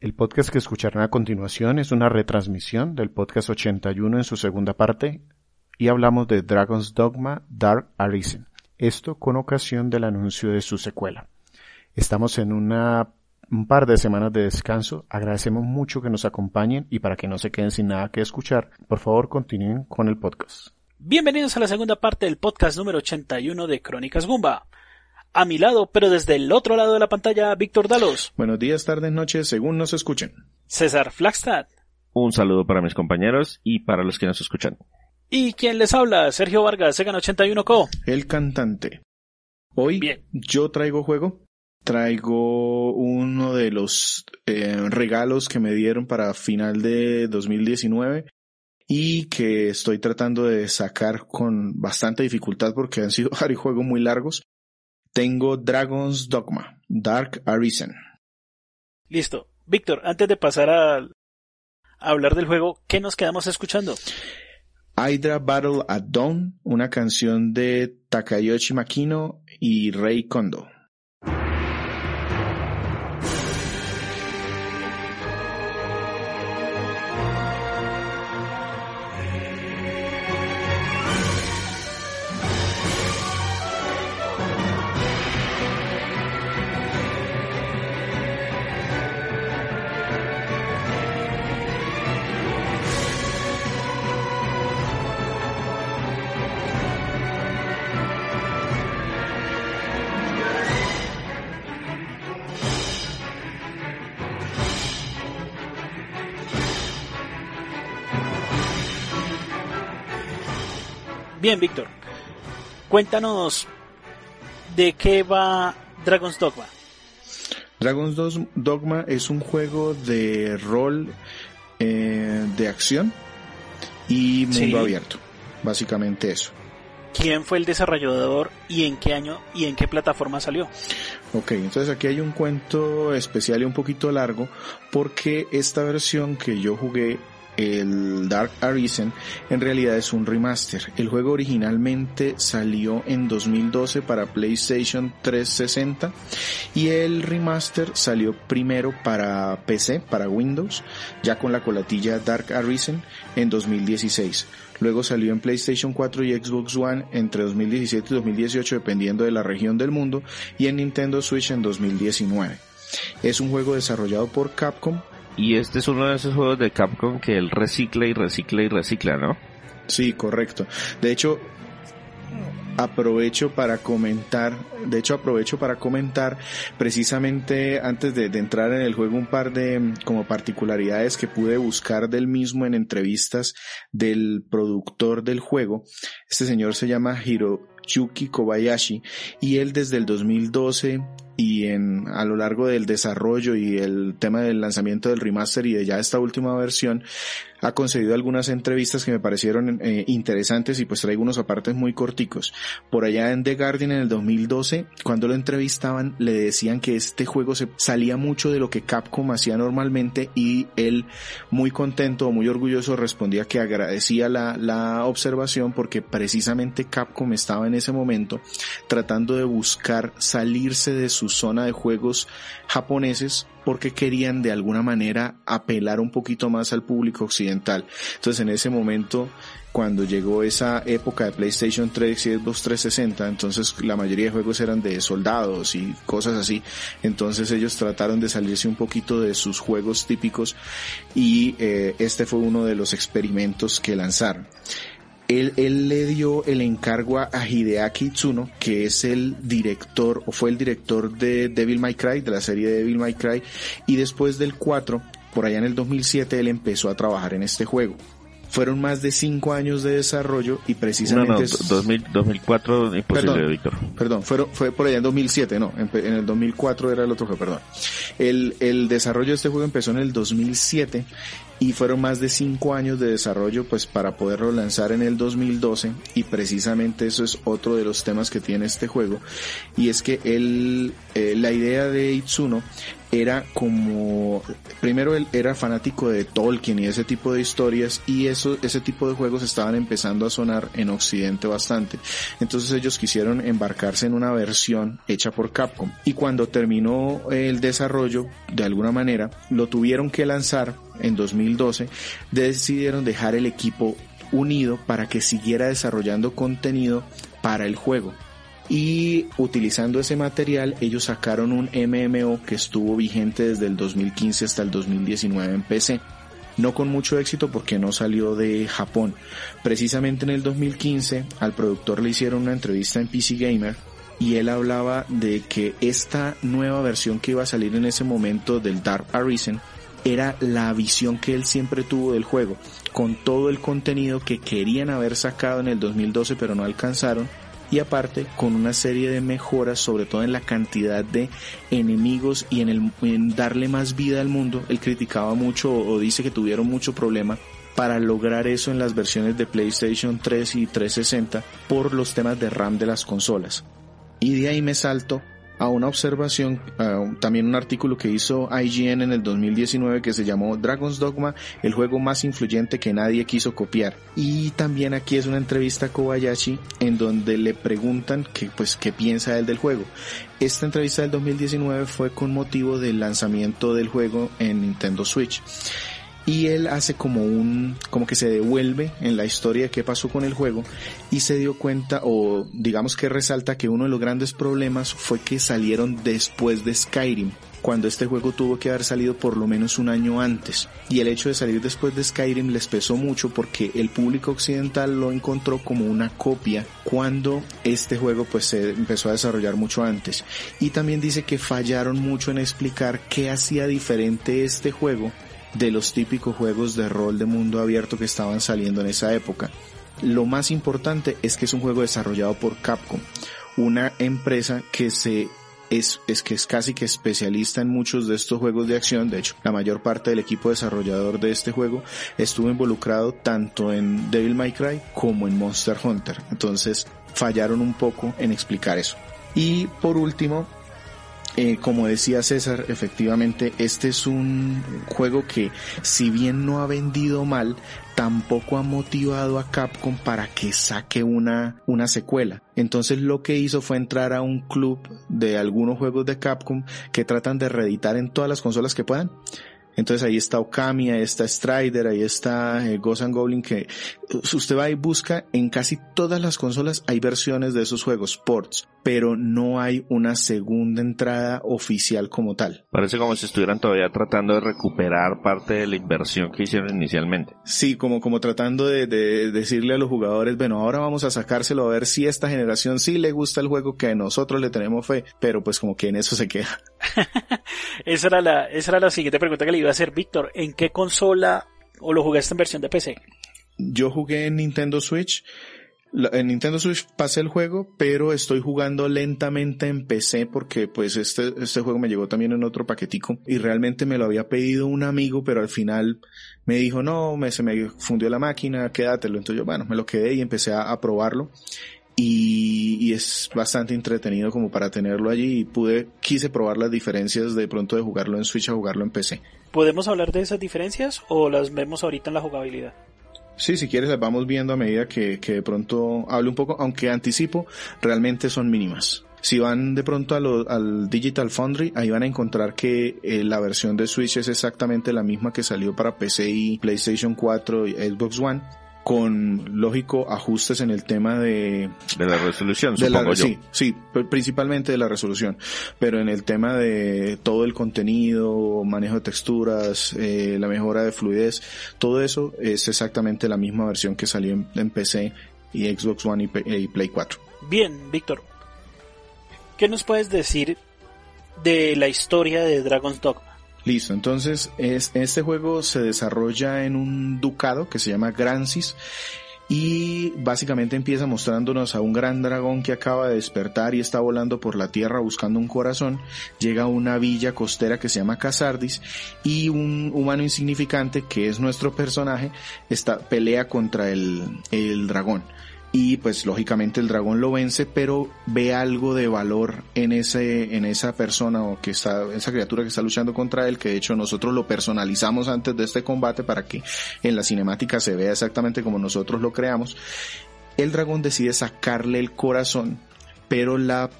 El podcast que escucharán a continuación es una retransmisión del podcast 81 en su segunda parte y hablamos de Dragon's Dogma Dark Arisen. Esto con ocasión del anuncio de su secuela. Estamos en una, un par de semanas de descanso. Agradecemos mucho que nos acompañen y para que no se queden sin nada que escuchar, por favor continúen con el podcast. Bienvenidos a la segunda parte del podcast número 81 de Crónicas Gumba. A mi lado, pero desde el otro lado de la pantalla, Víctor Dalos. Buenos días, tardes, noches, según nos escuchen. César Flagstad. Un saludo para mis compañeros y para los que nos escuchan. Y quien les habla, Sergio Vargas, Segan 81 Co. El cantante. Hoy Bien. yo traigo juego. Traigo uno de los eh, regalos que me dieron para final de 2019 y que estoy tratando de sacar con bastante dificultad porque han sido varios juegos muy largos. Tengo Dragon's Dogma, Dark Arisen. Listo. Víctor, antes de pasar a, a hablar del juego, ¿qué nos quedamos escuchando? Hydra Battle at Dawn, una canción de Takayoshi Makino y Rei Kondo. Bien, Víctor. Cuéntanos de qué va Dragon's Dogma. Dragon's Dogma es un juego de rol eh, de acción y mundo Sí. abierto. Básicamente eso. ¿Quién fue el desarrollador y en qué año y en qué plataforma salió? Ok, entonces aquí hay un cuento especial y un poquito largo porque esta versión que yo jugué, el Dark Arisen, en realidad es un remaster. El juego originalmente salió en 2012 para PlayStation 360 y el remaster salió primero para PC, para Windows, ya con la colatilla Dark Arisen en 2016. Luego salió en PlayStation 4 y Xbox One entre 2017 y 2018 dependiendo de la región del mundo y en Nintendo Switch en 2019. Es un juego desarrollado por Capcom. Y este es uno de esos juegos de Capcom que él recicla y recicla y recicla, ¿no? Sí, correcto. De hecho, aprovecho para comentar, de hecho aprovecho para comentar precisamente antes de, entrar en el juego un par de mm, como particularidades que pude buscar del mismo en entrevistas del productor del juego. Este señor se llama Hiroyuki Kobayashi y él desde el 2012 y en a lo largo del desarrollo y el tema del lanzamiento del remaster y de ya esta última versión ha concedido algunas entrevistas que me parecieron eh, interesantes y pues traigo unos apartes muy corticos. Por allá en The Guardian en el 2012, cuando lo entrevistaban, le decían que este juego se salía mucho de lo que Capcom hacía normalmente y él muy contento muy orgulloso respondía que agradecía la, la observación porque precisamente Capcom estaba en ese momento tratando de buscar salirse de su zona de juegos japoneses porque querían de alguna manera apelar un poquito más al público occidental. Entonces en ese momento, cuando llegó esa época de PlayStation 3 y Xbox 360, entonces la mayoría de juegos eran de soldados y cosas así. Entonces ellos trataron de salirse un poquito de sus juegos típicos y eh, este fue uno de los experimentos que lanzaron. Él, él, le dio el encargo a Hideaki Tsuno, que es el director, o fue el director de Devil May Cry, de la serie de Devil May Cry, y después del 4, por allá en el 2007, él empezó a trabajar en este juego. Fueron más de 5 años de desarrollo y precisamente... No, no, es- 2000, 2004 imposible, Perdón. Víctor. Perdón, fue por allá en 2007, no, en, en el 2004 era el otro juego, perdón. El, el desarrollo de este juego empezó en el 2007 y fueron más de cinco años de desarrollo pues para poderlo lanzar en el 2012 y precisamente eso es otro de los temas que tiene este juego y es que él, eh, la idea de Itsuno era como primero él era fanático de Tolkien y ese tipo de historias y eso ese tipo de juegos estaban empezando a sonar en occidente bastante. Entonces ellos quisieron embarcarse en una versión hecha por Capcom y cuando terminó el desarrollo de alguna manera lo tuvieron que lanzar en 2012 decidieron dejar el equipo unido para que siguiera desarrollando contenido para el juego y utilizando ese material ellos sacaron un MMO que estuvo vigente desde el 2015 hasta el 2019 en PC. No con mucho éxito porque no salió de Japón. Precisamente en el 2015 al productor le hicieron una entrevista en PC Gamer y él hablaba de que esta nueva versión que iba a salir en ese momento del Dark Arisen era la visión que él siempre tuvo del juego, con todo el contenido que querían haber sacado en el 2012 pero no alcanzaron y aparte con una serie de mejoras sobre todo en la cantidad de enemigos y en, darle más vida al mundo. Él criticaba mucho o dice que tuvieron mucho problema para lograr eso en las versiones de PlayStation 3 y 360 por los temas de RAM de las consolas. Y de ahí me salto a una observación, también un artículo que hizo IGN en el 2019 que se llamó Dragon's Dogma, el juego más influyente que nadie quiso copiar. Y también aquí es una entrevista a Kobayashi en donde le preguntan que, pues, qué piensa él del juego. Esta entrevista del 2019 fue con motivo del lanzamiento del juego en Nintendo Switch y él hace como un, como que se devuelve en la historia de qué pasó con el juego y se dio cuenta o digamos que resalta que uno de los grandes problemas fue que salieron después de Skyrim cuando este juego tuvo que haber salido por lo menos un año antes. Y el hecho de salir después de Skyrim les pesó mucho porque el público occidental lo encontró como una copia cuando este juego pues se empezó a desarrollar mucho antes. Y también dice que fallaron mucho en explicar qué hacía diferente este juego de los típicos juegos de rol de mundo abierto que estaban saliendo en esa época. Lo más importante es que es un juego desarrollado por Capcom, una empresa que se es, es que es casi que especialista en muchos de estos juegos de acción. De hecho, la mayor parte del equipo desarrollador de este juego estuvo involucrado tanto en Devil May Cry como en Monster Hunter. Entonces, fallaron un poco en explicar eso. Y por último, eh, como decía César, efectivamente este es un juego que si bien no ha vendido mal, tampoco ha motivado a Capcom para que saque una, una secuela. Entonces lo que hizo fue entrar a un club de algunos juegos de Capcom que tratan de reeditar en todas las consolas que puedan. Entonces ahí está Okami, ahí está Strider, ahí está eh, Ghost and Goblin que usted va y busca en casi todas las consolas hay versiones de esos juegos, ports, pero no hay una segunda entrada oficial como tal. Parece como si estuvieran todavía tratando de recuperar parte de la inversión que hicieron inicialmente. Sí, como, como tratando de, de decirle a los jugadores, bueno, ahora vamos a sacárselo a ver si esta generación sí le gusta el juego que nosotros le tenemos fe, pero pues como que en eso se queda. esa era la, esa era la siguiente pregunta que le iba a hacer Víctor. ¿En qué consola o lo jugaste en versión de PC? Yo jugué en Nintendo Switch en Nintendo Switch pasé el juego, pero estoy jugando lentamente en PC porque pues este, este juego me llegó también en otro paquetico y realmente me lo había pedido un amigo, pero al final me dijo no, me, se me fundió la máquina, quédatelo. Entonces yo, bueno, me lo quedé y empecé a, a probarlo. Y, y, es bastante entretenido como para tenerlo allí y pude, quise probar las diferencias de pronto de jugarlo en Switch a jugarlo en PC. ¿Podemos hablar de esas diferencias o las vemos ahorita en la jugabilidad? Sí, si quieres las vamos viendo a medida que, que de pronto hable un poco, aunque anticipo, realmente son mínimas. Si van de pronto a lo, al Digital Foundry, ahí van a encontrar que eh, la versión de Switch es exactamente la misma que salió para PC y PlayStation 4 y Xbox One con lógico ajustes en el tema de de la resolución de supongo sí sí principalmente de la resolución pero en el tema de todo el contenido manejo de texturas eh, la mejora de fluidez todo eso es exactamente la misma versión que salió en, PC y Xbox One y, y Play 4 bien Víctor qué nos puedes decir de la historia de Dragon's Dogma Listo, entonces es, este juego se desarrolla en un ducado que se llama Grancis y básicamente empieza mostrándonos a un gran dragón que acaba de despertar y está volando por la tierra buscando un corazón, llega a una villa costera que se llama Casardis y un humano insignificante que es nuestro personaje está pelea contra el, el dragón y pues lógicamente el dragón lo vence, pero ve algo de valor en ese, en esa persona o que está, esa criatura que está luchando contra él, que de hecho nosotros lo personalizamos antes de este combate para que en la cinemática se vea exactamente como nosotros lo creamos. El dragón decide sacarle el corazón, pero la,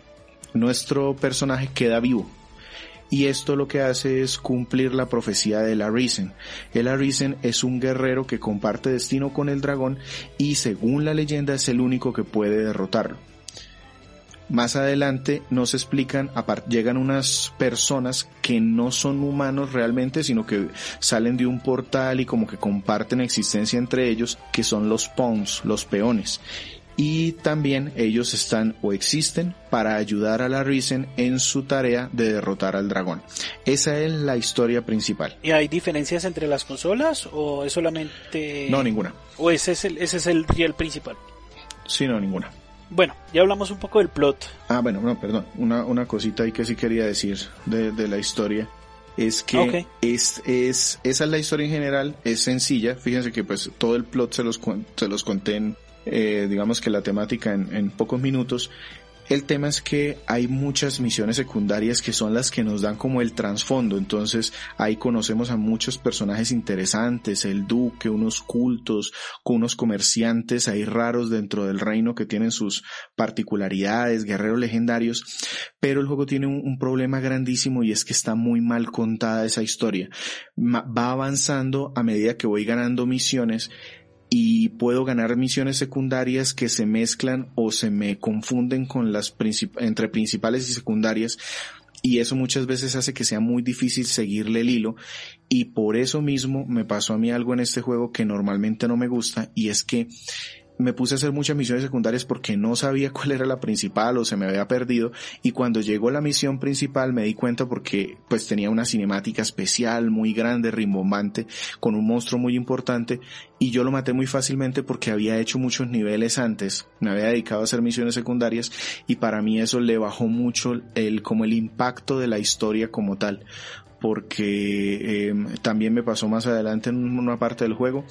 nuestro personaje queda vivo y esto lo que hace es cumplir la profecía de la Risen. El Arisen es un guerrero que comparte destino con el dragón y según la leyenda es el único que puede derrotarlo. Más adelante nos explican, llegan unas personas que no son humanos realmente, sino que salen de un portal y como que comparten existencia entre ellos, que son los pawns, los peones y también ellos están o existen para ayudar a la Risen en su tarea de derrotar al dragón. Esa es la historia principal. ¿Y hay diferencias entre las consolas o es solamente... No, ninguna. ¿O ese es el, ese es el riel principal? Sí, no, ninguna. Bueno, ya hablamos un poco del plot. Ah, bueno, no, perdón. Una, una cosita ahí que sí quería decir de, de la historia es que es, es, esa es la historia en general, es sencilla. Fíjense que pues todo el plot se los, se los conté en eh, digamos que la temática en, en pocos minutos. El tema es que hay muchas misiones secundarias que son las que nos dan como el trasfondo. Entonces ahí conocemos a muchos personajes interesantes, el duque, unos cultos, unos comerciantes ahí raros dentro del reino que tienen sus particularidades, guerreros legendarios. Pero el juego tiene un problema grandísimo y es que está muy mal contada esa historia. Va avanzando a medida que voy ganando misiones y puedo ganar misiones secundarias que se mezclan o se me confunden con las entre principales y secundarias y eso muchas veces hace que sea muy difícil seguirle el hilo y por eso mismo me pasó a mí algo en este juego que normalmente no me gusta y es que me puse a hacer muchas misiones secundarias porque no sabía cuál era la principal o se me había perdido. Y cuando llegó la misión principal me di cuenta porque pues tenía una cinemática especial muy grande, rimbombante, con un monstruo muy importante. Y yo lo maté muy fácilmente porque había hecho muchos niveles antes, me había dedicado a hacer misiones secundarias y para mí eso le bajó mucho el como el impacto de la historia como tal porque eh, también me pasó más adelante en una parte del juego.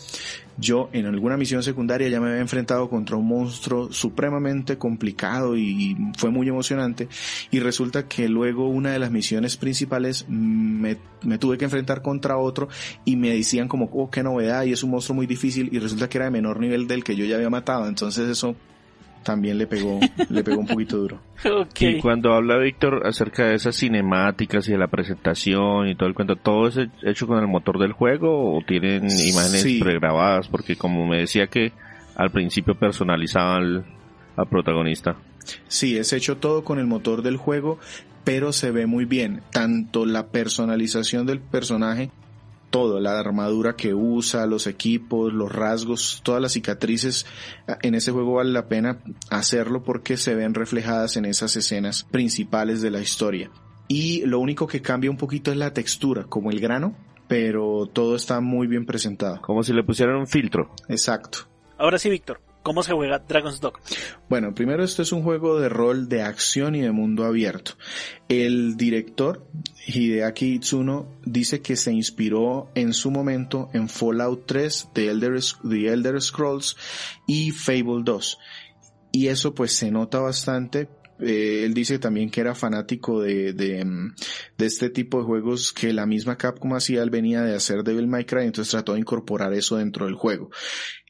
Yo en alguna misión secundaria ya me había enfrentado contra un monstruo supremamente complicado y fue muy emocionante y resulta que luego una de las misiones principales me, me tuve que enfrentar contra otro y me decían como, oh, qué novedad y es un monstruo muy difícil y resulta que era de menor nivel del que yo ya había matado. Entonces eso también le pegó, le pegó un poquito duro. Y cuando habla Víctor acerca de esas cinemáticas y de la presentación y todo el cuento, ¿todo es hecho con el motor del juego o tienen imágenes pregrabadas? Porque como me decía que al principio personalizaban al protagonista. Sí, es hecho todo con el motor del juego, pero se ve muy bien. Tanto la personalización del personaje todo, la armadura que usa, los equipos, los rasgos, todas las cicatrices, en ese juego vale la pena hacerlo porque se ven reflejadas en esas escenas principales de la historia. Y lo único que cambia un poquito es la textura, como el grano, pero todo está muy bien presentado. Como si le pusieran un filtro. Exacto. Ahora sí, Víctor, ¿Cómo se juega Dragon's Dog? Bueno, primero esto es un juego de rol de acción y de mundo abierto. El director, Hideaki Itsuno, dice que se inspiró en su momento en Fallout 3, The Elder, The Elder Scrolls y Fable 2. Y eso pues se nota bastante eh, él dice también que era fanático de, de, mm, de, este tipo de juegos que la misma Capcom hacía, él venía de hacer Devil May Cry, entonces trató de incorporar eso dentro del juego.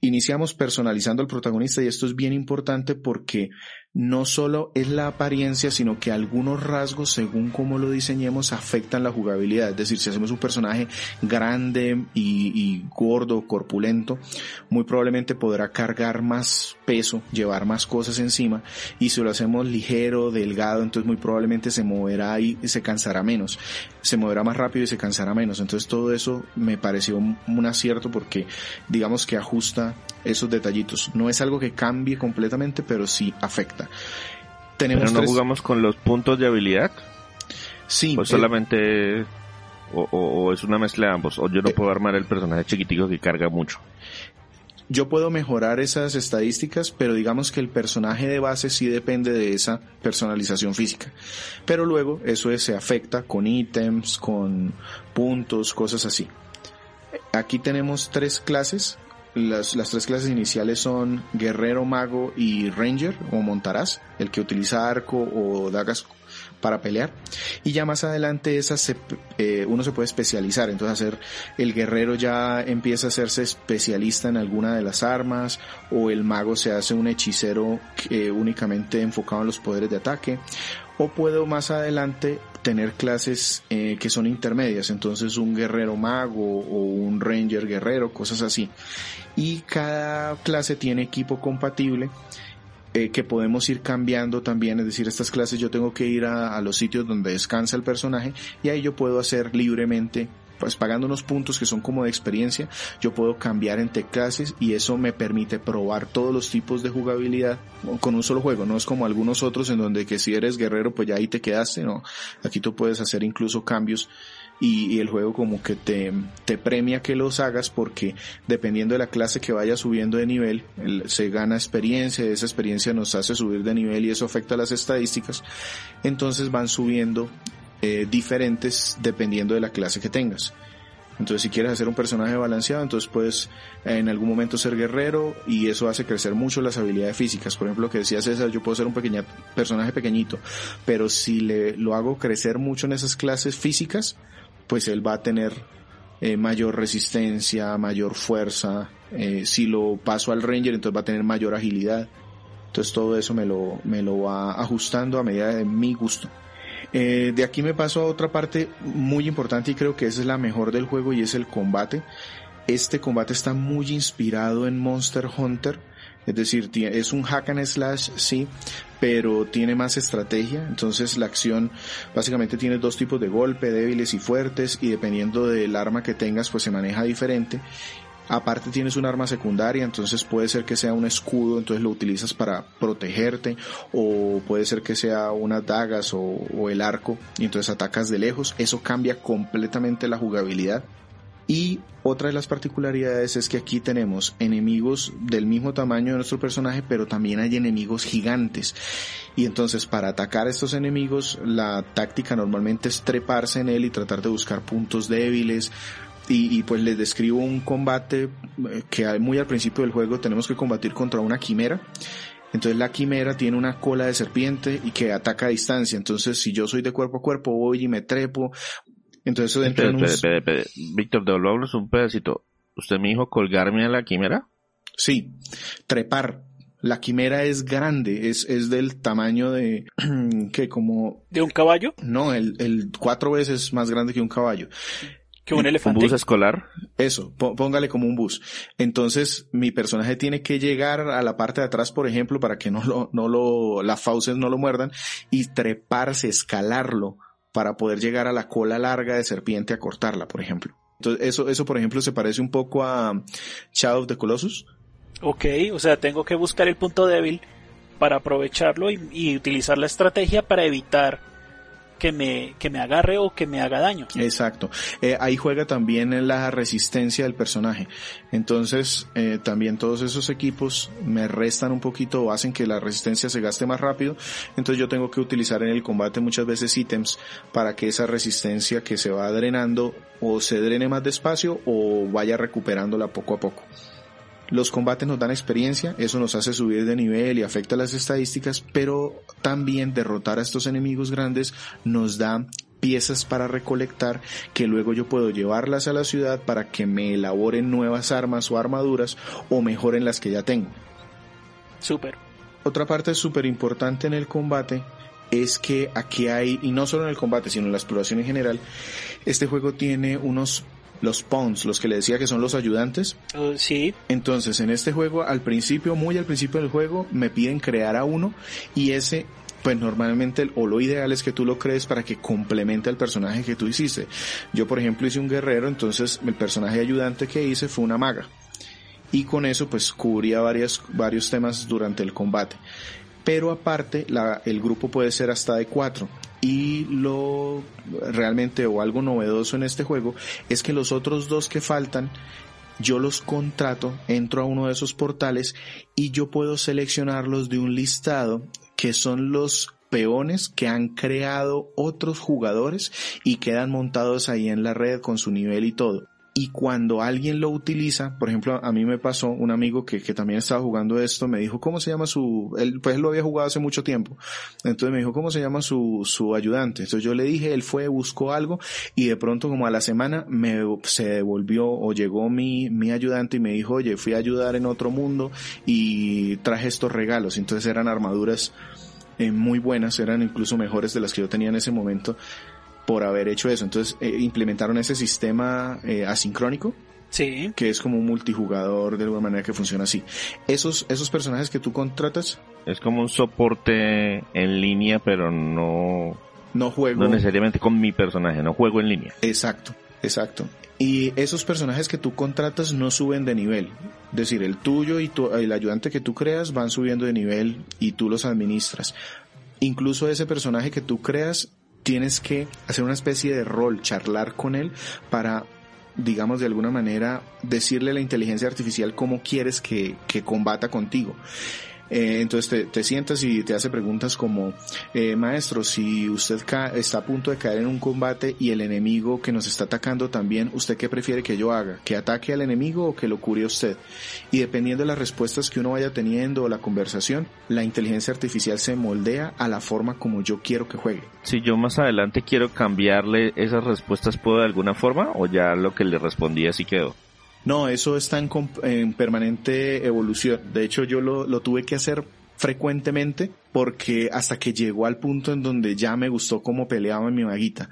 Iniciamos personalizando al protagonista y esto es bien importante porque no solo es la apariencia, sino que algunos rasgos, según cómo lo diseñemos, afectan la jugabilidad. Es decir, si hacemos un personaje grande y, gordo, corpulento, muy probablemente podrá cargar más peso, llevar más cosas encima. Y si lo hacemos ligero, delgado, entonces muy probablemente se moverá y se cansará menos. Se moverá más rápido y se cansará menos. Entonces todo eso me pareció un acierto porque digamos que ajusta esos detallitos. No es algo que cambie completamente, pero sí afecta. Tenemos ¿Pero no jugamos con los puntos de habilidad? Sí. ¿O solamente... O, es una mezcla de ambos? ¿O yo no eh, puedo armar el personaje chiquitico que carga mucho? Yo puedo mejorar esas estadísticas, pero digamos que el personaje de base sí depende de esa personalización física. Pero luego eso se afecta con ítems, con puntos, cosas así. Aquí tenemos tres clases. Las, las tres clases iniciales son guerrero, mago y ranger o montarás, el que utiliza arco o dagas para pelear. Y ya más adelante esas eh, uno se puede especializar. Entonces hacer el guerrero ya empieza a hacerse especialista en alguna de las armas o el mago se hace un hechicero únicamente enfocado en los poderes de ataque. O puedo más adelante tener clases eh, que son intermedias, entonces un guerrero mago o un ranger guerrero, cosas así. Y cada clase tiene equipo compatible eh, que podemos ir cambiando también, es decir, estas clases yo tengo que ir a, los sitios donde descansa el personaje y ahí yo puedo hacer libremente pues pagando unos puntos que son como de experiencia, yo puedo cambiar entre clases y eso me permite probar todos los tipos de jugabilidad con un solo juego, no es como algunos otros en donde que si eres guerrero pues ya ahí te quedaste, no, aquí tú puedes hacer incluso cambios y, el juego como que te, te, premia que los hagas porque dependiendo de la clase que vaya subiendo de nivel, se gana experiencia, esa experiencia nos hace subir de nivel y eso afecta las estadísticas, entonces van subiendo eh, diferentes dependiendo de la clase que tengas. Entonces si quieres hacer un personaje balanceado, entonces puedes en algún momento ser guerrero y eso hace crecer mucho las habilidades físicas. Por ejemplo, lo que decía César, yo puedo ser un pequeño personaje pequeñito, pero si le lo hago crecer mucho en esas clases físicas, pues él va a tener eh, mayor resistencia, mayor fuerza. Eh, si lo paso al Ranger, entonces va a tener mayor agilidad. Entonces todo eso me lo, me lo va ajustando a medida de mi gusto. Eh, de aquí me paso a otra parte muy importante y creo que esa es la mejor del juego y es el combate. Este combate está muy inspirado en Monster Hunter. Es decir, es un hack and slash, sí, pero tiene más estrategia. Entonces la acción básicamente tiene dos tipos de golpe, débiles y fuertes, y dependiendo del arma que tengas, pues se maneja diferente. Aparte tienes un arma secundaria, entonces puede ser que sea un escudo, entonces lo utilizas para protegerte, o puede ser que sea unas dagas o, o el arco, y entonces atacas de lejos. Eso cambia completamente la jugabilidad. Y otra de las particularidades es que aquí tenemos enemigos del mismo tamaño de nuestro personaje, pero también hay enemigos gigantes. Y entonces para atacar a estos enemigos, la táctica normalmente es treparse en él y tratar de buscar puntos débiles. Y, pues les describo un combate eh, que muy al principio del juego tenemos que combatir contra una quimera. Entonces la quimera tiene una cola de serpiente y que ataca a distancia. Entonces si yo soy de cuerpo a cuerpo voy y me trepo entonces eso dentro de Víctor, devolvamos un pedacito. ¿Usted me dijo colgarme a la quimera? Sí, trepar. La quimera es grande, es, es del tamaño de, que como... ¿De un caballo? No, el, el cuatro veces más grande que un caballo. ¿Que un elefante? ¿Un bus escolar? Eso, póngale como un bus. Entonces, mi personaje tiene que llegar a la parte de atrás, por ejemplo, para que no lo, no lo, las fauces no lo muerdan, y treparse, escalarlo para poder llegar a la cola larga de serpiente a cortarla, por ejemplo. Entonces, eso, eso por ejemplo, se parece un poco a Shadow of the Colossus. Ok, o sea, tengo que buscar el punto débil para aprovecharlo y utilizar la estrategia para evitar que me, que me agarre o que me haga daño. Exacto. Eh, ahí juega también la resistencia del personaje. Entonces, eh, también todos esos equipos me restan un poquito o hacen que la resistencia se gaste más rápido. Entonces yo tengo que utilizar en el combate muchas veces ítems para que esa resistencia que se va drenando o se drene más despacio o vaya recuperándola poco a poco. Los combates nos dan experiencia, eso nos hace subir de nivel y afecta las estadísticas, pero también derrotar a estos enemigos grandes nos da piezas para recolectar que luego yo puedo llevarlas a la ciudad para que me elaboren nuevas armas o armaduras o mejoren las que ya tengo. Súper. Otra parte súper importante en el combate es que aquí hay, y no solo en el combate, sino en la exploración en general, este juego tiene unos los pawns, los que le decía que son los ayudantes. Uh, sí. Entonces, en este juego, al principio, muy al principio del juego, me piden crear a uno y ese pues normalmente o lo ideal es que tú lo crees para que complemente al personaje que tú hiciste. Yo por ejemplo hice un guerrero, entonces el personaje ayudante que hice fue una maga. Y con eso pues cubría varias, varios temas durante el combate. Pero aparte el grupo puede ser hasta de cuatro. Y lo realmente o algo novedoso en este juego es que los otros dos que faltan yo los contrato, entro a uno de esos portales y yo puedo seleccionarlos de un listado que son los peones que han creado otros jugadores y quedan montados ahí en la red con su nivel y todo y cuando alguien lo utiliza, por ejemplo, a mí me pasó un amigo que, que también estaba jugando esto, me dijo, ¿cómo se llama su, él, pues él lo había jugado hace mucho tiempo, entonces me dijo, ¿cómo se llama su, su ayudante? Entonces yo le dije, él fue, buscó algo y de pronto como a la semana me, se devolvió o llegó mi, mi ayudante y me dijo, oye, fui a ayudar en otro mundo y traje estos regalos, entonces eran armaduras eh, muy buenas, eran incluso mejores de las que yo tenía en ese momento por haber hecho eso. Entonces eh, implementaron ese sistema eh, asincrónico. Sí. Que es como un multijugador de alguna manera que funciona así. Esos, esos personajes que tú contratas. Es como un soporte en línea, pero no. No juego. No necesariamente con mi personaje, no juego en línea. Exacto, exacto. Y esos personajes que tú contratas no suben de nivel. Es decir, el tuyo y tu, el ayudante que tú creas van subiendo de nivel y tú los administras. Incluso ese personaje que tú creas tienes que hacer una especie de rol, charlar con él para digamos de alguna manera decirle a la inteligencia artificial cómo quieres que, que combata contigo. Eh, entonces te, sientas y te hace preguntas como, eh, maestro, si usted está a punto de caer en un combate y el enemigo que nos está atacando también, ¿usted qué prefiere que yo haga? ¿Que ataque al enemigo o que lo cure usted? Y dependiendo de las respuestas que uno vaya teniendo o la conversación, la inteligencia artificial se moldea a la forma como yo quiero que juegue. Si yo más adelante quiero cambiarle esas respuestas, ¿puedo de alguna forma? ¿O ya lo que le respondí así quedó? No, eso está en, permanente evolución. De hecho, yo lo, lo tuve que hacer frecuentemente porque hasta que llegó al punto en donde ya me gustó cómo peleaba mi maguita.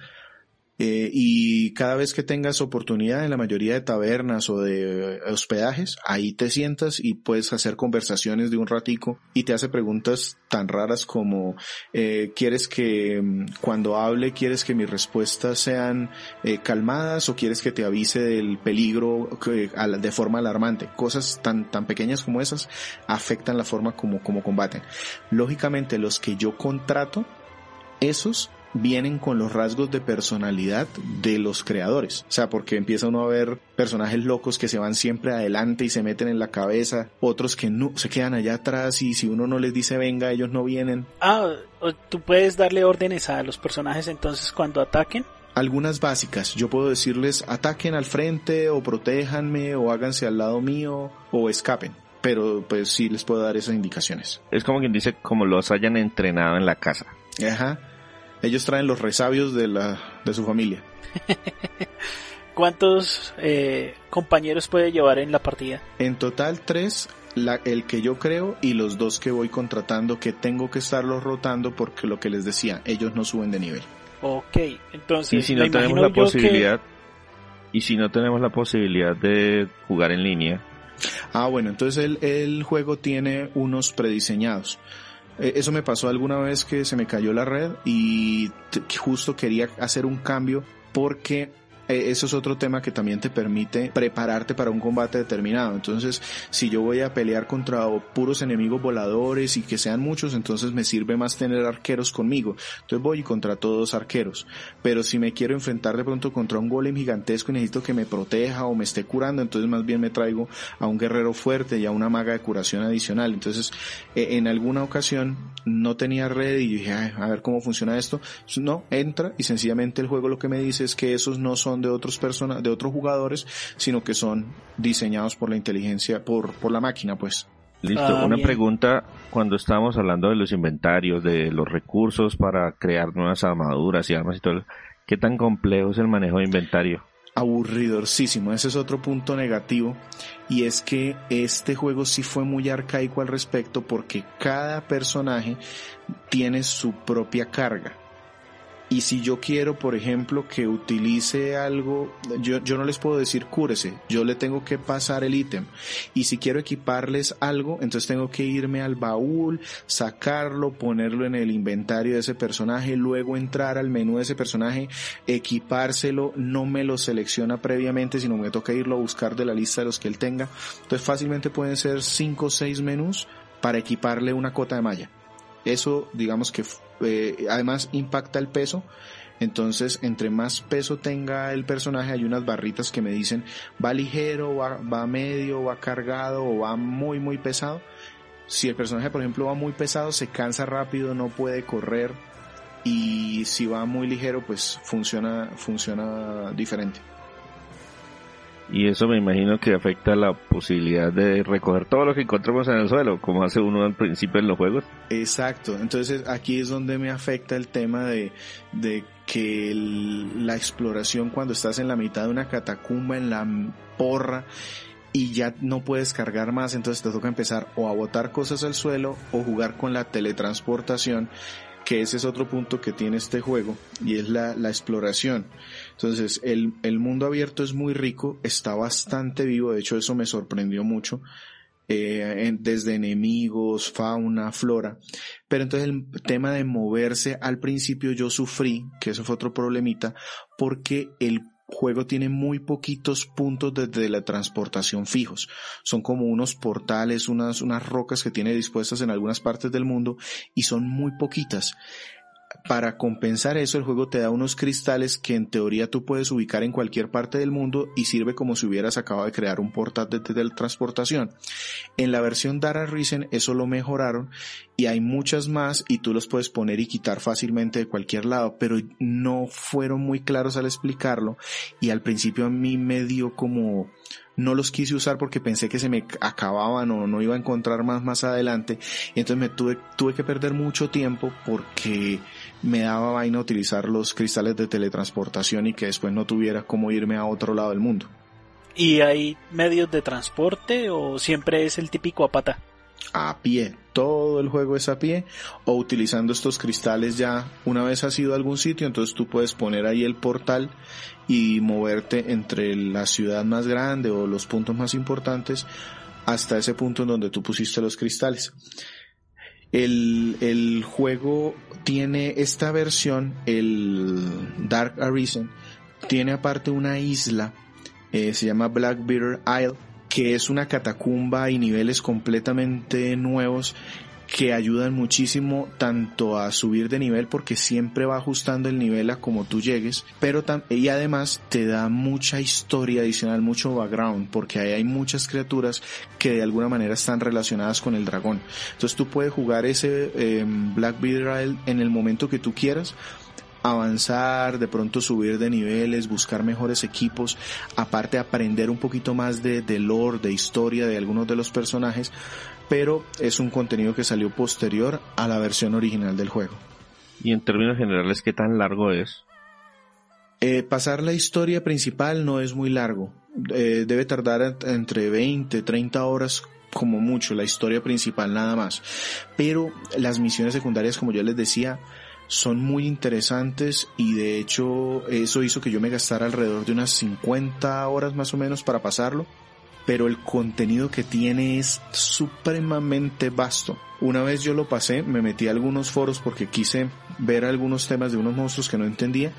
Eh, y cada vez que tengas oportunidad en la mayoría de tabernas o de hospedajes, ahí te sientas y puedes hacer conversaciones de un ratico y te hace preguntas tan raras como eh, ¿quieres que mm, cuando hable quieres que mis respuestas sean eh, calmadas o quieres que te avise del peligro de forma alarmante? Cosas tan, tan pequeñas como esas afectan la forma como, como combaten. Lógicamente los que yo contrato, esos vienen con los rasgos de personalidad de los creadores. O sea, porque empieza uno a ver personajes locos que se van siempre adelante y se meten en la cabeza, otros que no, se quedan allá atrás y si uno no les dice venga, ellos no vienen. Ah, tú puedes darle órdenes a los personajes entonces cuando ataquen. Algunas básicas, yo puedo decirles ataquen al frente o protéjanme o háganse al lado mío o escapen pero pues sí les puedo dar esas indicaciones. Es como quien dice como los hayan entrenado en la casa. Ajá. Ellos traen los resabios de, la, de su familia. ¿Cuántos eh, compañeros puede llevar en la partida? En total tres, la, el que yo creo y los dos que voy contratando que tengo que estarlos rotando porque lo que les decía, ellos no suben de nivel. Ok, entonces... Y si no tenemos la posibilidad... Y si no tenemos la posibilidad de jugar en línea. Ah, bueno, entonces el, el juego tiene unos prediseñados. Eh, eso me pasó alguna vez que se me cayó la red y justo quería hacer un cambio porque eso es otro tema que también te permite prepararte para un combate determinado. Entonces, si yo voy a pelear contra puros enemigos voladores y que sean muchos, entonces me sirve más tener arqueros conmigo. Entonces voy contra todos arqueros. Pero si me quiero enfrentar de pronto contra un golem gigantesco y necesito que me proteja o me esté curando, entonces más bien me traigo a un guerrero fuerte y a una maga de curación adicional. Entonces, eh, en alguna ocasión no tenía red y dije, a ver cómo funciona esto. No, entra y sencillamente el juego lo que me dice es que esos no son de otros personas, de otros jugadores, sino que son diseñados por la inteligencia, por, por la máquina, pues. Listo, ah, una pregunta cuando estábamos hablando de los inventarios, de los recursos para crear nuevas armaduras y armas y todo, ¿qué tan complejo es el manejo de inventario? aburridorcísimo. Ese es otro punto negativo. Y es que este juego sí fue muy arcaico al respecto porque cada personaje tiene su propia carga. Y si yo quiero, por ejemplo, que utilice algo, yo, yo no les puedo decir cúrese, yo le tengo que pasar el ítem. Y si quiero equiparles algo, entonces tengo que irme al baúl, sacarlo, ponerlo en el inventario de ese personaje, luego entrar al menú de ese personaje, equipárselo, no me lo selecciona previamente, sino me toca irlo a buscar de la lista de los que él tenga. Entonces fácilmente pueden ser 5 o 6 menús para equiparle una cota de malla. Eso, digamos que eh, además impacta el peso Entonces, entre más peso tenga el personaje, hay unas barritas que me dicen va ligero, va, va medio, va cargado o va muy, muy pesado. Si el personaje, por ejemplo, va muy pesado, se cansa rápido, no puede correr. Y si va muy ligero, pues funciona, funciona diferente. Y eso me imagino que afecta la posibilidad de recoger todo lo que encontramos en el suelo, como hace uno al principio en los juegos. Exacto, entonces aquí es donde me afecta el tema de, de que la exploración cuando estás en la mitad de una catacumba, en la porra, y ya no puedes cargar más, entonces te toca empezar o a botar cosas al suelo o jugar con la teletransportación que ese es otro punto que tiene este juego y es la, la exploración. Entonces, el, el, mundo abierto es muy rico, está bastante vivo, de hecho eso me sorprendió mucho, eh, desde enemigos, fauna, flora. Pero entonces el tema de moverse, al principio yo sufrí, que eso fue otro problemita, porque el juego tiene muy poquitos puntos de teletransportación fijos. Son como unos portales, unas, unas rocas que tiene dispuestas en algunas partes del mundo y son muy poquitas. Para compensar eso, el juego te da unos cristales que en teoría tú puedes ubicar en cualquier parte del mundo y sirve como si hubieras acabado de crear un portal de teletransportación. En la versión Dara Risen eso lo mejoraron y hay muchas más y tú los puedes poner y quitar fácilmente de cualquier lado, pero no fueron muy claros al explicarlo y al principio a mí me dio como no los quise usar porque pensé que se me acababan o no iba a encontrar más más adelante. Y entonces me tuve, tuve que perder mucho tiempo porque me daba vaina utilizar los cristales de teletransportación y que después no tuviera cómo irme a otro lado del mundo. ¿Y hay medios de transporte o siempre es el típico a pata? A pie, todo el juego es a pie o utilizando estos cristales ya una vez has ido a algún sitio, entonces tú puedes poner ahí el portal y moverte entre la ciudad más grande o los puntos más importantes hasta ese punto en donde tú pusiste los cristales. El, el juego tiene esta versión, el Dark Arisen, tiene aparte una isla, eh, se llama Black Bear Isle, que es una catacumba y niveles completamente nuevos que ayudan muchísimo tanto a subir de nivel porque siempre va ajustando el nivel a como tú llegues, pero y además te da mucha historia adicional, mucho background, porque ahí hay muchas criaturas que de alguna manera están relacionadas con el dragón. Entonces tú puedes jugar ese eh, Black Beetle en el momento que tú quieras avanzar, de pronto subir de niveles, buscar mejores equipos, aparte aprender un poquito más de, de lore, de historia de algunos de los personajes, pero es un contenido que salió posterior a la versión original del juego. ¿Y en términos generales qué tan largo es? Eh, pasar la historia principal no es muy largo. Eh, debe tardar entre 20, 30 horas como mucho la historia principal nada más. Pero las misiones secundarias, como yo les decía, son muy interesantes y de hecho eso hizo que yo me gastara alrededor de unas 50 horas más o menos para pasarlo, pero el contenido que tiene es supremamente vasto. Una vez yo lo pasé, me metí a algunos foros porque quise ver algunos temas de unos monstruos que no entendía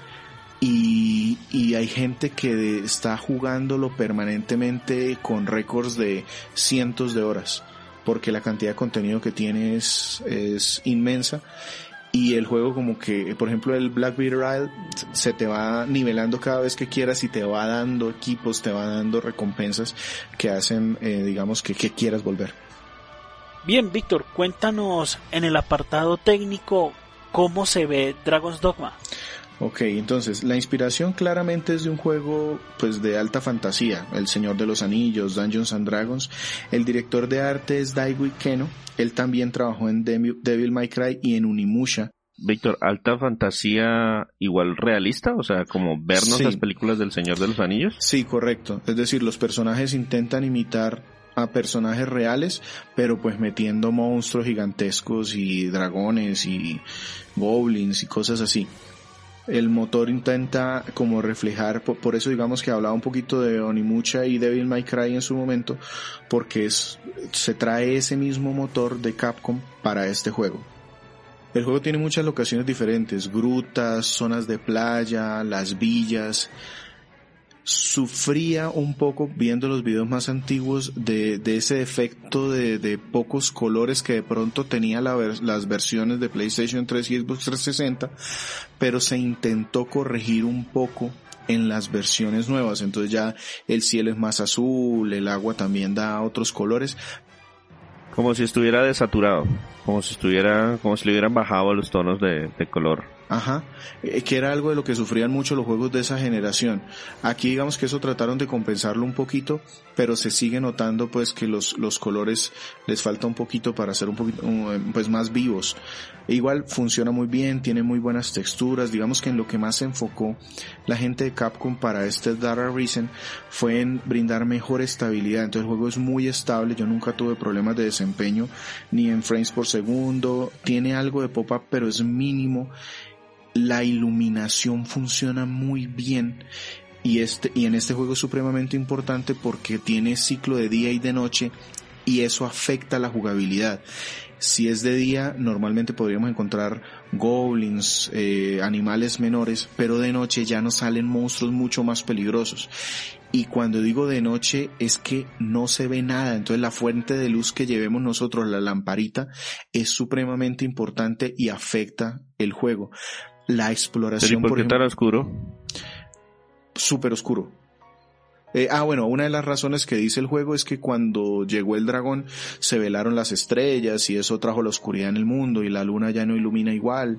y, hay gente que está jugándolo permanentemente con récords de cientos de horas porque la cantidad de contenido que tiene es, es inmensa y el juego como que, por ejemplo, el Black Beetle se te va nivelando cada vez que quieras y te va dando equipos, te va dando recompensas que hacen, eh, digamos, que, que quieras volver. Bien, Víctor, cuéntanos en el apartado técnico cómo se ve Dragon's Dogma. Ok, entonces la inspiración claramente es de un juego pues de alta fantasía, El Señor de los Anillos, Dungeons and Dragons. El director de arte es Daigo Keno, él también trabajó en Devil May Cry y en Unimusha. Víctor, alta fantasía igual realista, o sea, como vernos las películas del Señor de los Anillos. Sí, correcto. Es decir, los personajes intentan imitar a personajes reales, pero pues metiendo monstruos gigantescos y dragones y goblins y cosas así el motor intenta como reflejar, por, eso digamos que hablaba un poquito de Onimucha y Devil May Cry en su momento, porque es, se trae ese mismo motor de Capcom para este juego. El juego tiene muchas locaciones diferentes, grutas, zonas de playa, las villas, sufría un poco viendo los videos más antiguos de, ese efecto de, pocos colores que de pronto tenía la las versiones de PlayStation 3 y Xbox 360, pero se intentó corregir un poco en las versiones nuevas. Entonces ya el cielo es más azul, el agua también da otros colores. Como si estuviera desaturado, como si estuviera, como si le hubieran bajado los tonos de color. Ajá, eh, que era algo de lo que sufrían mucho los juegos de esa generación. Aquí digamos que eso trataron de compensarlo un poquito, pero se sigue notando pues que los, los colores les falta un poquito para ser un poquito pues más vivos. E igual funciona muy bien, tiene muy buenas texturas, digamos que en lo que más se enfocó la gente de Capcom para este Data Reason fue en brindar mejor estabilidad, entonces el juego es muy estable, yo nunca tuve problemas de desempeño ni en frames por segundo, tiene algo de pop-up pero es mínimo la iluminación funciona muy bien y este y en este juego es supremamente importante porque tiene ciclo de día y de noche y eso afecta la jugabilidad. Si es de día, normalmente podríamos encontrar goblins, eh, animales menores, pero de noche ya nos salen monstruos mucho más peligrosos. Y cuando digo de noche es que no se ve nada, entonces la fuente de luz que llevemos nosotros, la lamparita, es supremamente importante y afecta el juego la exploración. por, qué tan oscuro? Súper oscuro. Eh, ah, bueno, una de las razones que dice el juego es que cuando llegó el dragón se velaron las estrellas y eso trajo la oscuridad en el mundo y la luna ya no ilumina igual.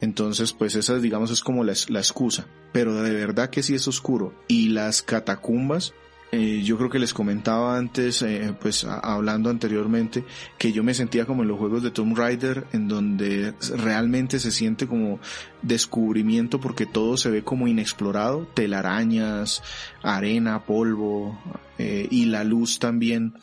Entonces, pues esa, digamos, es como la, la excusa. Pero de verdad que sí es oscuro. Y las catacumbas eh, yo creo que les comentaba antes, eh, pues hablando anteriormente, que yo me sentía como en los juegos de Tomb Raider, en donde realmente se siente como descubrimiento porque todo se ve como inexplorado, telarañas, arena, polvo, eh, y la luz también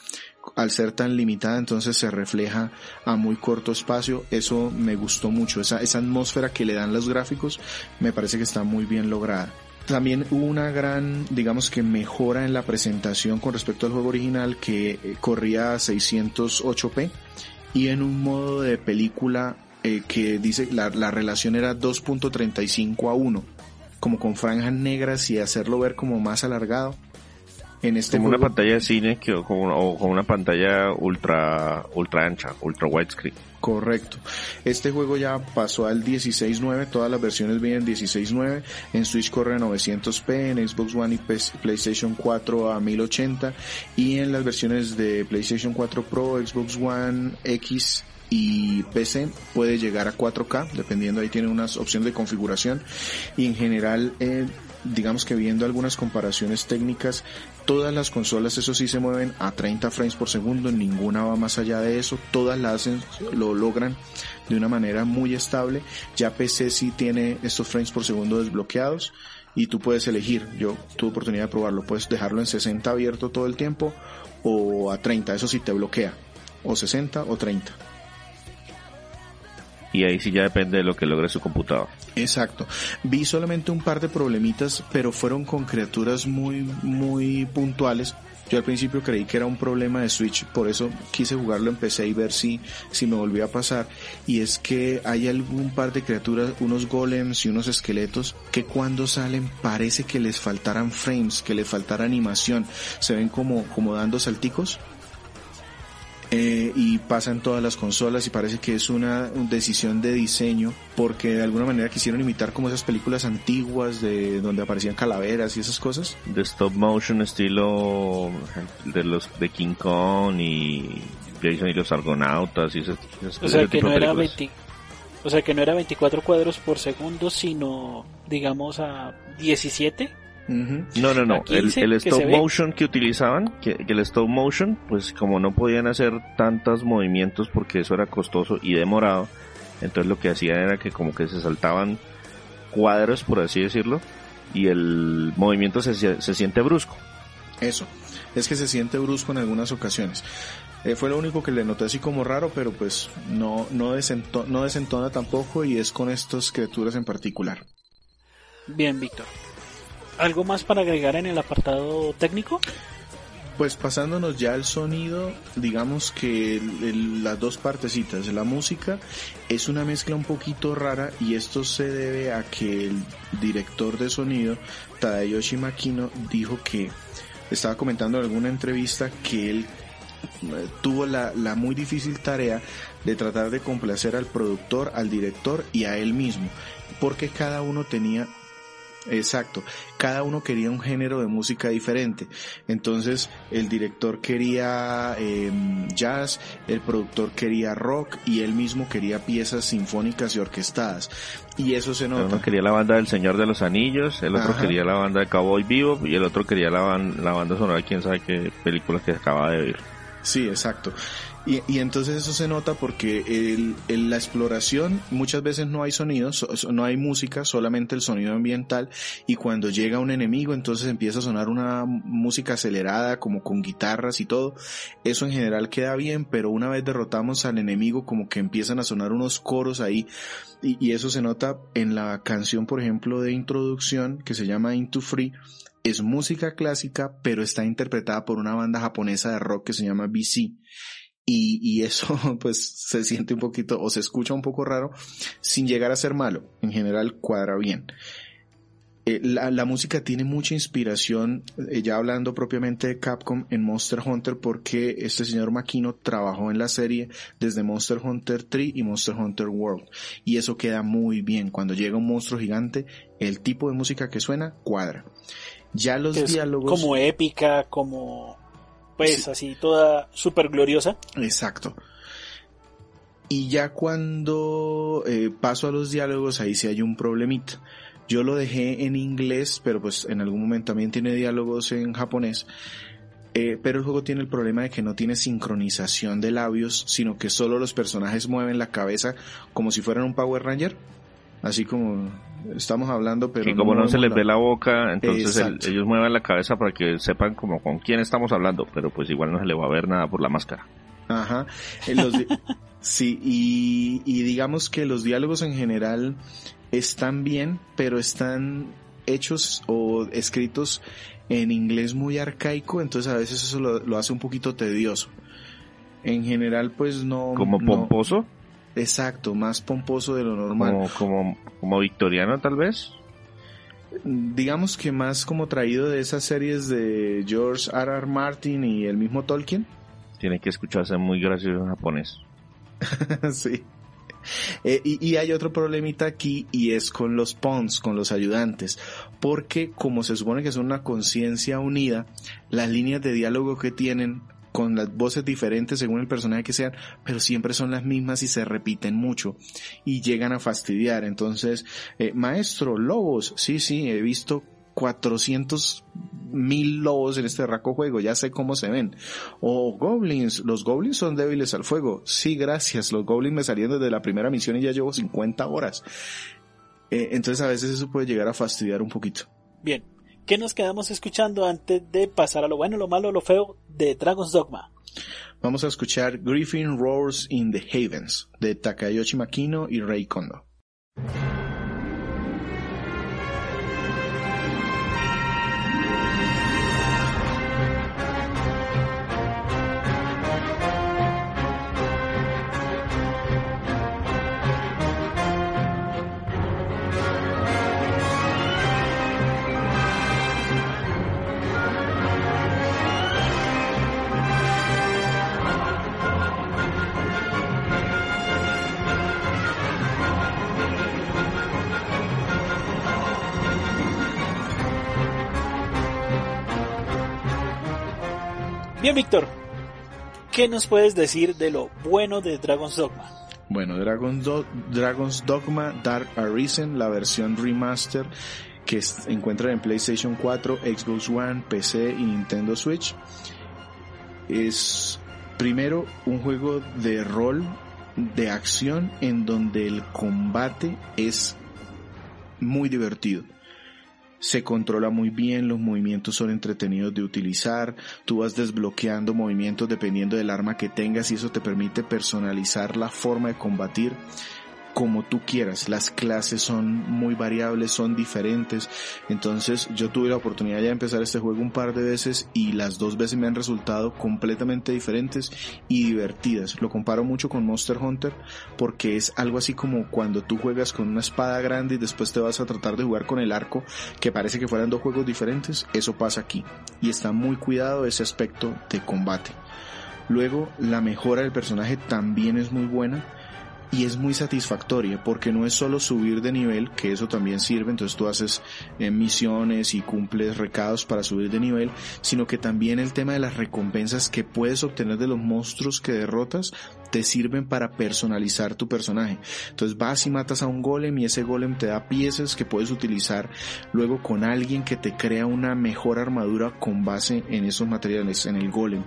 al ser tan limitada entonces se refleja a muy corto espacio. Eso me gustó mucho esa, esa atmósfera que le dan los gráficos me parece que está muy bien lograda también hubo una gran, digamos que mejora en la presentación con respecto al juego original que eh, corría a 608p y en un modo de película eh, que dice la, la relación era 2.35 a 1, como con franjas negras y hacerlo ver como más alargado. En este como una pantalla de cine que, o, como, o una pantalla ultra ultra ancha, ultra widescreen. Correcto. Este juego ya pasó al 16.9, todas las versiones vienen 16.9, en Switch corre a 900p, en Xbox One y PlayStation 4 a 1080 y en las versiones de PlayStation 4 Pro, Xbox One X y PC puede llegar a 4K, dependiendo ahí tiene unas opciones de configuración y en general eh, digamos que viendo algunas comparaciones técnicas, todas las consolas eso sí se mueven a 30 frames por segundo, ninguna va más allá de eso, todas las hacen, lo logran de una manera muy estable, ya PC sí tiene estos frames por segundo desbloqueados y tú puedes elegir, yo tuve oportunidad de probarlo, puedes dejarlo en 60 abierto todo el tiempo o a 30, eso sí te bloquea, o 60 o 30 y ahí sí ya depende de lo que logre su computador. Exacto. Vi solamente un par de problemitas, pero fueron con criaturas muy, muy puntuales. Yo al principio creí que era un problema de Switch, por eso quise jugarlo en PC y ver si, si me volvía a pasar. Y es que hay algún par de criaturas, unos golems y unos esqueletos, que cuando salen parece que les faltaran frames, que les faltara animación. Se ven como, como dando salticos eh, y pasa en todas las consolas y parece que es una decisión de diseño porque de alguna manera quisieron imitar como esas películas antiguas de donde aparecían calaveras y esas cosas. De stop motion estilo de los de King Kong y Jason y los Argonautas y esas, o sea que no era o sea que no era 24 cuadros por segundo sino digamos a 17 no, no, no. El, stop motion que utilizaban, que, el stop motion, pues como no podían hacer tantos movimientos porque eso era costoso y demorado, entonces lo que hacían era que como que se saltaban cuadros, por así decirlo, y el movimiento se, se siente brusco. Eso, es que se siente brusco en algunas ocasiones. Eh, fue lo único que le noté así como raro, pero pues no, no, no desentona tampoco y es con estas criaturas en particular. Bien, Víctor. ¿Algo más para agregar en el apartado técnico? Pues pasándonos ya al sonido, digamos que las dos partecitas, la música es una mezcla un poquito rara y esto se debe a que el director de sonido, Tadayoshi Makino, dijo que estaba comentando en alguna entrevista que él eh, tuvo la, la muy difícil tarea de tratar de complacer al productor, al director y a él mismo, porque cada uno tenía Exacto. Cada uno quería un género de música diferente. Entonces el director quería em, jazz, el productor quería rock y él mismo quería piezas sinfónicas y orquestadas. Y eso se nota. Uno quería la banda del Señor de los Anillos, el otro quería la banda de Cowboy Vivo y el otro quería la, la banda sonora quién sabe qué películas que acaba de ver. Sí, exacto. Y, y, entonces eso se nota porque el, la exploración muchas veces no hay sonidos, no hay música, solamente el sonido ambiental y cuando llega un enemigo entonces empieza a sonar una música acelerada como con guitarras y todo. Eso en general queda bien, pero una vez derrotamos al enemigo como que empiezan a sonar unos coros ahí y, y eso se nota en la canción por ejemplo de introducción que se llama Into Free es música clásica, pero está interpretada por una banda japonesa de rock que se llama BC. Y, y, eso pues se siente un poquito o se escucha un poco raro sin llegar a ser malo. En general cuadra bien. Eh, la, la, música tiene mucha inspiración, eh, ya hablando propiamente de Capcom en Monster Hunter, porque este señor Makino trabajó en la serie desde Monster Hunter 3 y Monster Hunter World. Y eso queda muy bien. Cuando llega un monstruo gigante, el tipo de música que suena cuadra. Ya los diálogos. Como épica, como. Pues así, toda súper gloriosa. Exacto. Y ya cuando eh, paso a los diálogos, ahí sí hay un problemita. Yo lo dejé en inglés, pero pues en algún momento también tiene diálogos en japonés. Eh, pero el juego tiene el problema de que no tiene sincronización de labios, sino que solo los personajes mueven la cabeza como si fueran un Power Ranger. Así como estamos hablando, pero... Y como no, se les ve la boca, entonces ellos mueven la cabeza para que sepan como con quién estamos hablando, pero pues igual no se le va a ver nada por la máscara. Ajá. sí, y, y digamos que los diálogos en general están bien, pero están hechos o escritos en inglés muy arcaico, entonces a veces eso lo, hace un poquito tedioso. En general, pues no... ¿Como pomposo? Exacto, más pomposo de lo normal. Como, como, victoriano tal vez. Digamos que más como traído de esas series de George R. R. Martin y el mismo Tolkien. Tiene que escucharse muy gracioso en japonés. sí. Eh, y, y, hay otro problemita aquí y es con los pawns, con los ayudantes, porque como se supone que son una conciencia unida, las líneas de diálogo que tienen con las voces diferentes según el personaje que sean, pero siempre son las mismas y se repiten mucho y llegan a fastidiar. Entonces, eh, maestro, lobos, sí, sí, he visto 400 mil lobos en este raco juego, ya sé cómo se ven. O goblins, los goblins son débiles al fuego. Sí, gracias, los goblins me salieron desde la primera misión y ya llevo 50 horas. Eh, entonces a veces eso puede llegar a fastidiar un poquito. Bien, ¿Qué nos quedamos escuchando antes de pasar a lo bueno, lo malo, lo feo de Dragon's Dogma? Vamos a escuchar Griffin Roars in the Havens de Takayoshi Makino y Rei Kondo. Víctor, ¿qué nos puedes decir de lo bueno de Dragon's Dogma? Bueno, Dragon's, Dogma Dark Arisen, la versión remaster que se encuentra en PlayStation 4, Xbox One, PC y Nintendo Switch. Es primero un juego de rol de acción en donde el combate es muy divertido se controla muy bien, los movimientos son entretenidos de utilizar, tú vas desbloqueando movimientos dependiendo del arma que tengas y eso te permite personalizar la forma de combatir. Como tú quieras. Las clases son muy variables, son diferentes. Entonces yo tuve la oportunidad ya de empezar este juego un par de veces y las dos veces me han resultado completamente diferentes y divertidas. Lo comparo mucho con Monster Hunter porque es algo así como cuando tú juegas con una espada grande y después te vas a tratar de jugar con el arco que parece que fueran dos juegos diferentes. Eso pasa aquí. Y está muy cuidado ese aspecto de combate. Luego, la mejora del personaje también es muy buena y es muy satisfactoria porque no es solo subir de nivel, que eso también sirve, entonces tú haces eh, misiones y cumples recados para subir de nivel, sino que también el tema de las recompensas que puedes obtener de los monstruos que derrotas te sirven para personalizar tu personaje. Entonces vas y matas a un golem y ese golem te da piezas que puedes utilizar luego con alguien que te crea una mejor armadura con base en esos materiales, en el golem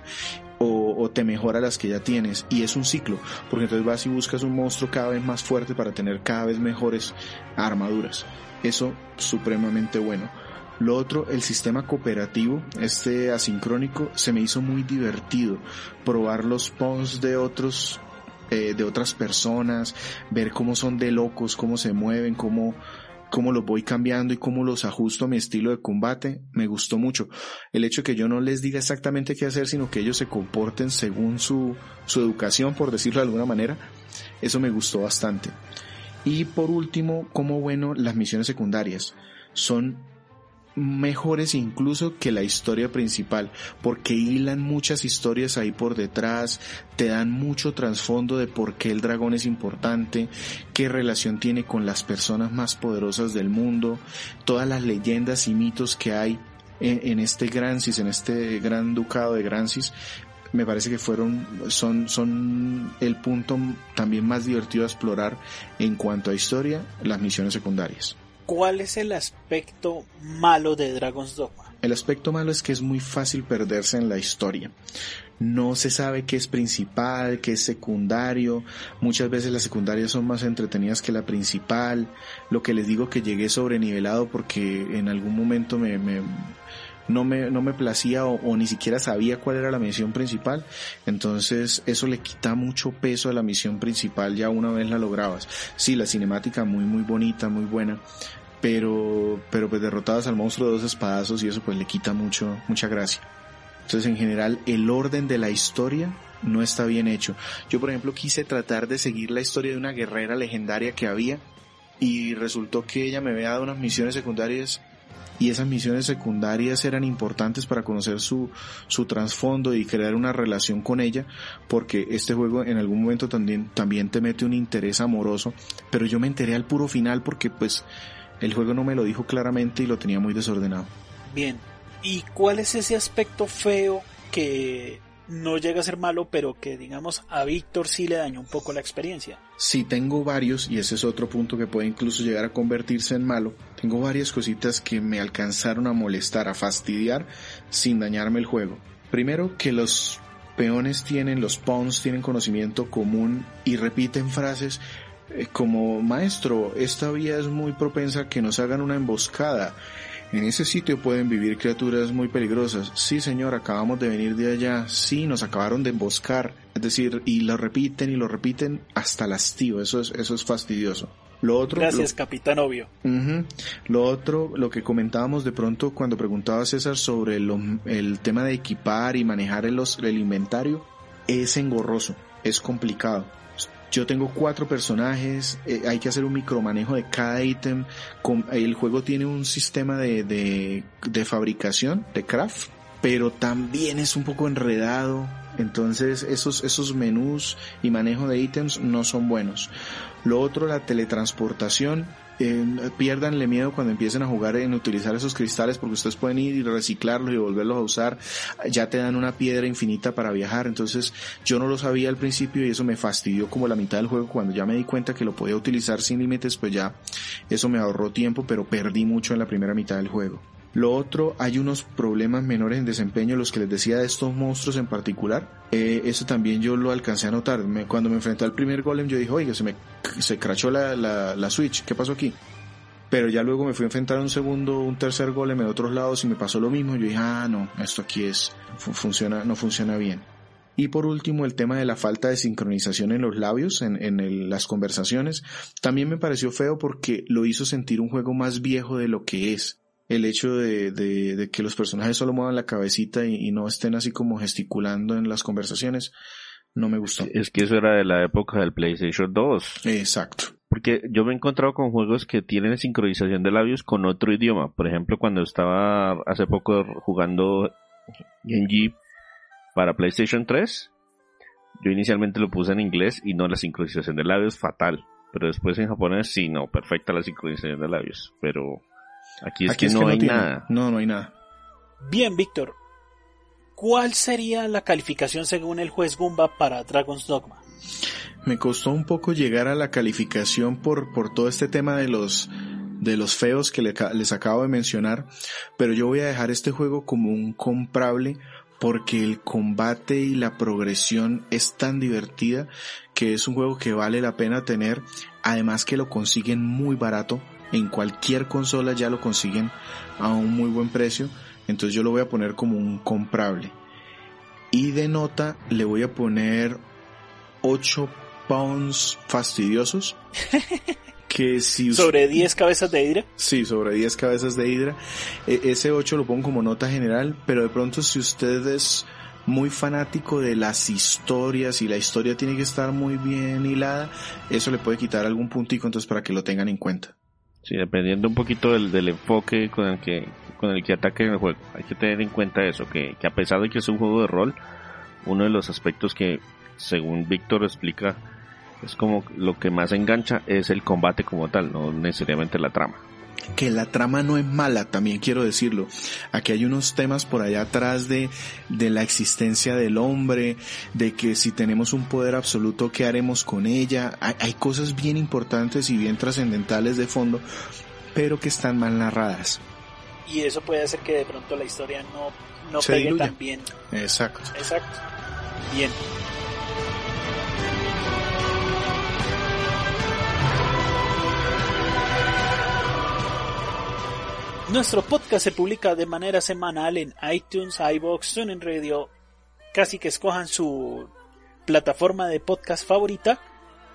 o, te mejora las que ya tienes. Y es un ciclo, porque entonces vas y buscas un monstruo cada vez más fuerte para tener cada vez mejores armaduras. Eso supremamente bueno. Lo otro, el sistema cooperativo, este asincrónico, se me hizo muy divertido. Probar los pons de otros, eh, de otras personas, ver cómo son de locos, cómo se mueven, cómo, cómo los voy cambiando y cómo los ajusto a mi estilo de combate, me gustó mucho. El hecho de que yo no les diga exactamente qué hacer, sino que ellos se comporten según su, su educación, por decirlo de alguna manera, eso me gustó bastante. Y por último, como bueno, las misiones secundarias son mejores incluso que la historia principal, porque hilan muchas historias ahí por detrás, te dan mucho trasfondo de por qué el dragón es importante, qué relación tiene con las personas más poderosas del mundo, todas las leyendas y mitos que hay en, este Grancis, en este gran ducado de Grancis, me parece que fueron, son, son el punto también más divertido a explorar en cuanto a historia, las misiones secundarias. ¿Cuál es el aspecto malo de Dragon's Dogma? El aspecto malo es que es muy fácil perderse en la historia. No se sabe qué es principal, qué es secundario. Muchas veces las secundarias son más entretenidas que la principal. Lo que les digo que llegué sobrenivelado porque en algún momento me, me no me, no me placía o, ni siquiera sabía cuál era la misión principal. Entonces eso le quita mucho peso a la misión principal ya una vez la lograbas. Sí, la cinemática muy muy bonita, muy buena. Pero, pero pues derrotadas al monstruo de dos espadazos y eso pues le quita mucho, mucha gracia. Entonces en general el orden de la historia no está bien hecho. Yo por ejemplo quise tratar de seguir la historia de una guerrera legendaria que había y resultó que ella me había dado unas misiones secundarias y esas misiones secundarias eran importantes para conocer su, su trasfondo y crear una relación con ella, porque este juego en algún momento también, también te mete un interés amoroso, pero yo me enteré al puro final porque pues el juego no me lo dijo claramente y lo tenía muy desordenado. Bien, ¿y cuál es ese aspecto feo que no llega a ser malo, pero que digamos a Víctor sí le dañó un poco la experiencia. Sí, tengo varios, y ese es otro punto que puede incluso llegar a convertirse en malo. Tengo varias cositas que me alcanzaron a molestar, a fastidiar, sin dañarme el juego. Primero, que los peones tienen, los pawns tienen conocimiento común y repiten frases eh, como maestro, esta vía es muy propensa a que nos hagan una emboscada. En ese sitio pueden vivir criaturas muy peligrosas. Sí, señor, acabamos de venir de allá. Sí, nos acabaron de emboscar. Es decir, y lo repiten y lo repiten hasta el hastío. Eso es, eso es fastidioso. Lo otro, Gracias, capitán obvio. Lo otro, lo que comentábamos de pronto cuando preguntaba César sobre el tema de equipar y manejar el, el inventario, es engorroso, es complicado. Yo tengo cuatro personajes, eh, hay que hacer un micromanejo de cada ítem. El juego tiene un sistema de, de, de fabricación, de craft, pero también es un poco enredado. Entonces esos, esos menús y manejo de ítems no son buenos. Lo otro, la teletransportación eh, pierdanle miedo cuando empiecen a jugar en utilizar esos cristales porque ustedes pueden ir y reciclarlos y volverlos a usar. Ya te dan una piedra infinita para viajar. Entonces yo no lo sabía al principio y eso me fastidió como la mitad del juego. Cuando ya me di cuenta que lo podía utilizar sin límites, pues ya eso me ahorró tiempo, pero perdí mucho en la primera mitad del juego. Lo otro, hay unos problemas menores en desempeño, los que les decía de estos monstruos en particular. Eh, eso también yo lo alcancé a notar. cuando me enfrenté al primer golem, yo dije, oiga, se me se crachó la, la, Switch, ¿qué pasó aquí? Pero ya luego me fui a enfrentar a un segundo, un tercer golem en otros lados y me pasó lo mismo. Yo dije, ah, no, esto aquí es, funciona, no funciona bien. Y por último, el tema de la falta de sincronización en los labios, en, en las conversaciones, también me pareció feo porque lo hizo sentir un juego más viejo de lo que es. El hecho de, de, que los personajes solo muevan la cabecita y, no estén así como gesticulando en las conversaciones, no me gustó. Es que eso era de la época del PlayStation 2. Exacto. Porque yo me he encontrado con juegos que tienen sincronización de labios con otro idioma. Por ejemplo, cuando estaba hace poco jugando Genji para PlayStation 3, yo inicialmente lo puse en inglés y no la sincronización de labios fatal. Pero después en japonés sí, no, perfecta la sincronización de labios. Pero aquí es que no hay nada. No, no hay nada. Bien, Víctor. ¿Cuál sería la calificación según el juez Gumba para Dragon's Dogma? Me costó un poco llegar a la calificación por, por todo este tema de los, de los feos que les acabo de mencionar, pero yo voy a dejar este juego como un comprable porque el combate y la progresión es tan divertida que es un juego que vale la pena tener, además que lo consiguen muy barato, en cualquier consola ya lo consiguen a un muy buen precio, entonces yo lo voy a poner como un comprable. Y de nota le voy a poner 8 pounds fastidiosos. que si sobre 10 cabezas de hidra. Sí, sobre 10 cabezas de hidra. E, ese 8 lo pongo como nota general, pero de pronto si usted es muy fanático de las historias y la historia tiene que estar muy bien hilada, eso le puede quitar algún puntico entonces para que lo tengan en cuenta. Sí, dependiendo un poquito del, del enfoque con el que con el que ataquen el juego. Hay que tener en cuenta eso, que, que a pesar de que es un juego de rol, uno de los aspectos que, según Víctor explica, es como lo que más engancha es el combate como tal, no necesariamente la trama. Que la trama no es mala, también quiero decirlo. Aquí hay unos temas por allá atrás de, de la existencia del hombre, de que si tenemos un poder absoluto, ¿qué haremos con ella? Hay, hay cosas bien importantes y bien trascendentales de fondo, pero que están mal narradas. Y eso puede hacer que de pronto la historia no, no pegue tan bien. Exacto. Exacto. Bien. Nuestro podcast se publica de manera semanal en iTunes, iBox, TuneIn Radio. Casi que escojan su plataforma de podcast favorita.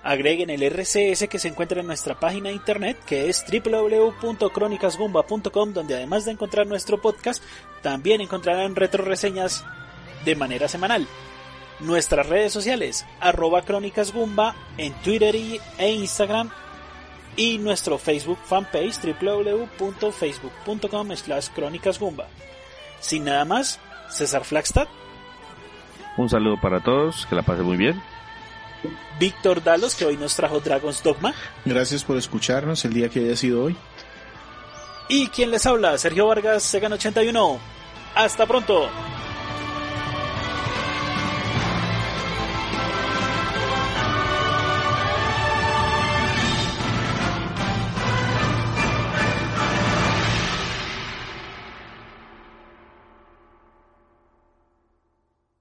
Agreguen el RCS que se encuentra en nuestra página de internet que es www.cronicasgumba.com donde además de encontrar nuestro podcast también encontrarán retro reseñas de manera semanal. Nuestras redes sociales arroba crónicasgumba en Twitter e Instagram y nuestro Facebook fanpage www.facebook.com slash crónicasgumba. Sin nada más, César Flagstad. Un saludo para todos, que la pasen muy bien. Víctor Dalos, que hoy nos trajo Dragon's Dogma. Gracias por escucharnos el día que haya sido hoy. Y quien les habla, Sergio Vargas, Segan81. Hasta pronto.